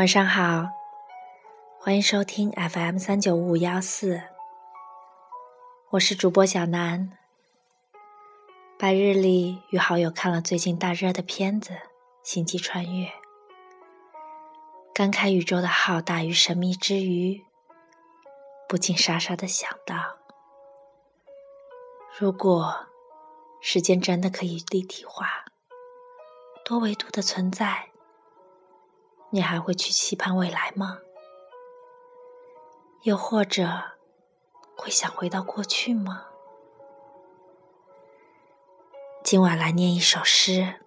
晚上好，欢迎收听 FM 三九五五幺四，我是主播小南。白日里与好友看了最近大热的片子《星际穿越》，感慨宇宙的浩大与神秘之余，不禁傻傻的想到：如果时间真的可以立体化、多维度的存在。你还会去期盼未来吗？又或者会想回到过去吗？今晚来念一首诗，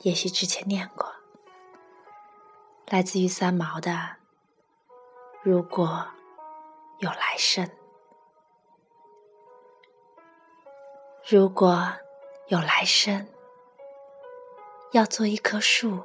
也许之前念过，来自于三毛的《如果有来生》。如果有来生，要做一棵树。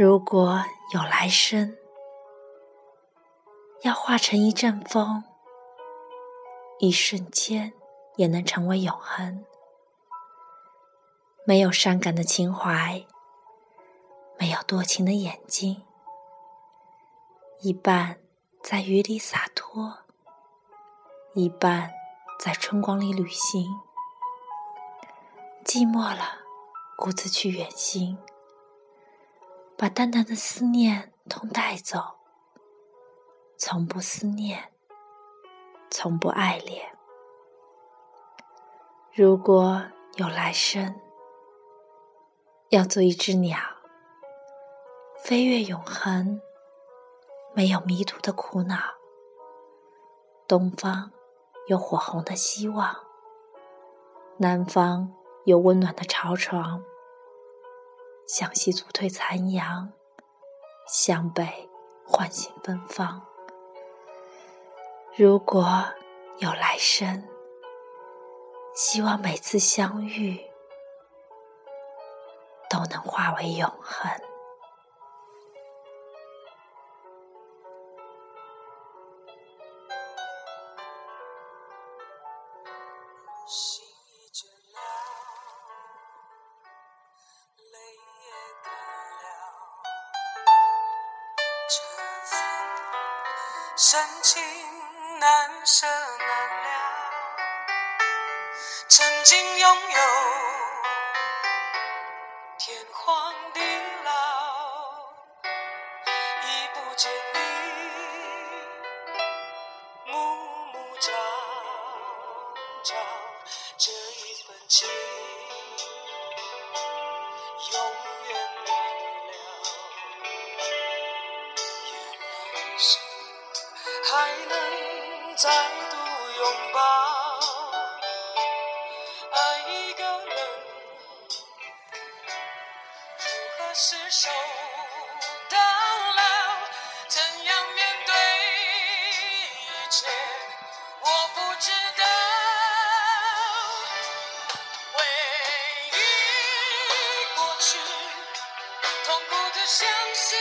如果有来生，要化成一阵风，一瞬间也能成为永恒。没有伤感的情怀，没有多情的眼睛，一半在雨里洒脱，一半在春光里旅行。寂寞了，孤自去远行。把淡淡的思念同带走，从不思念，从不爱恋。如果有来生，要做一只鸟，飞越永恒，没有迷途的苦恼。东方有火红的希望，南方有温暖的巢床。向西阻退残阳，向北唤醒芬芳。如果有来生，希望每次相遇都能化为永恒。这份深情难舍难了，曾经拥有天荒地老，已不见你暮暮朝朝，这一份情。永远还能再度拥抱爱一个人，如何厮守到老？怎样面对一切？我不知道。回忆过去，痛苦的相思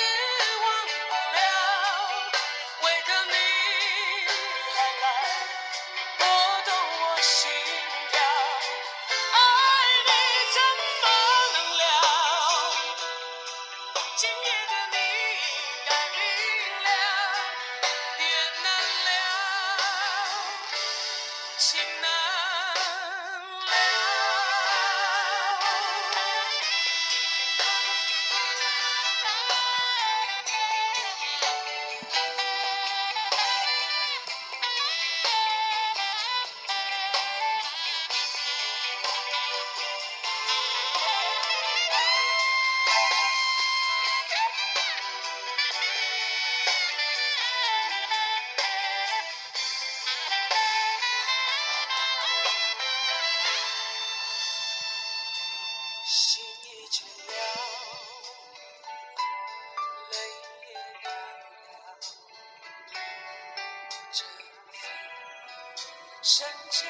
深情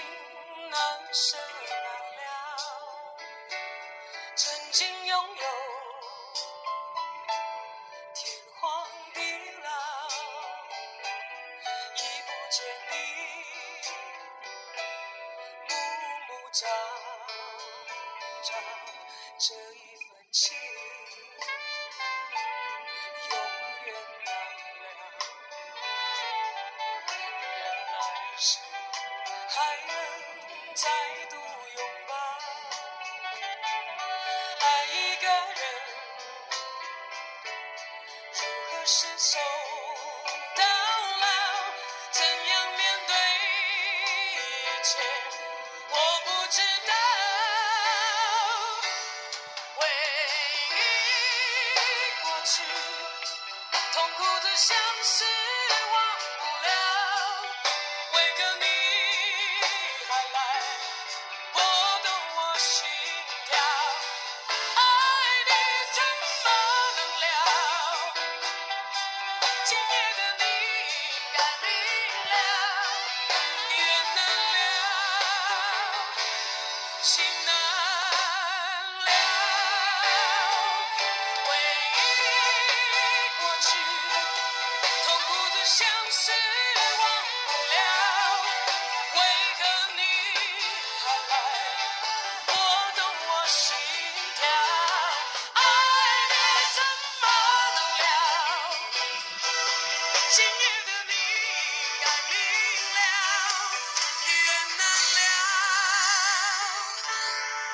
难舍。还能再度拥抱爱一个人如何厮守到老怎样面对一切我不知道回忆过去痛苦的相思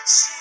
see.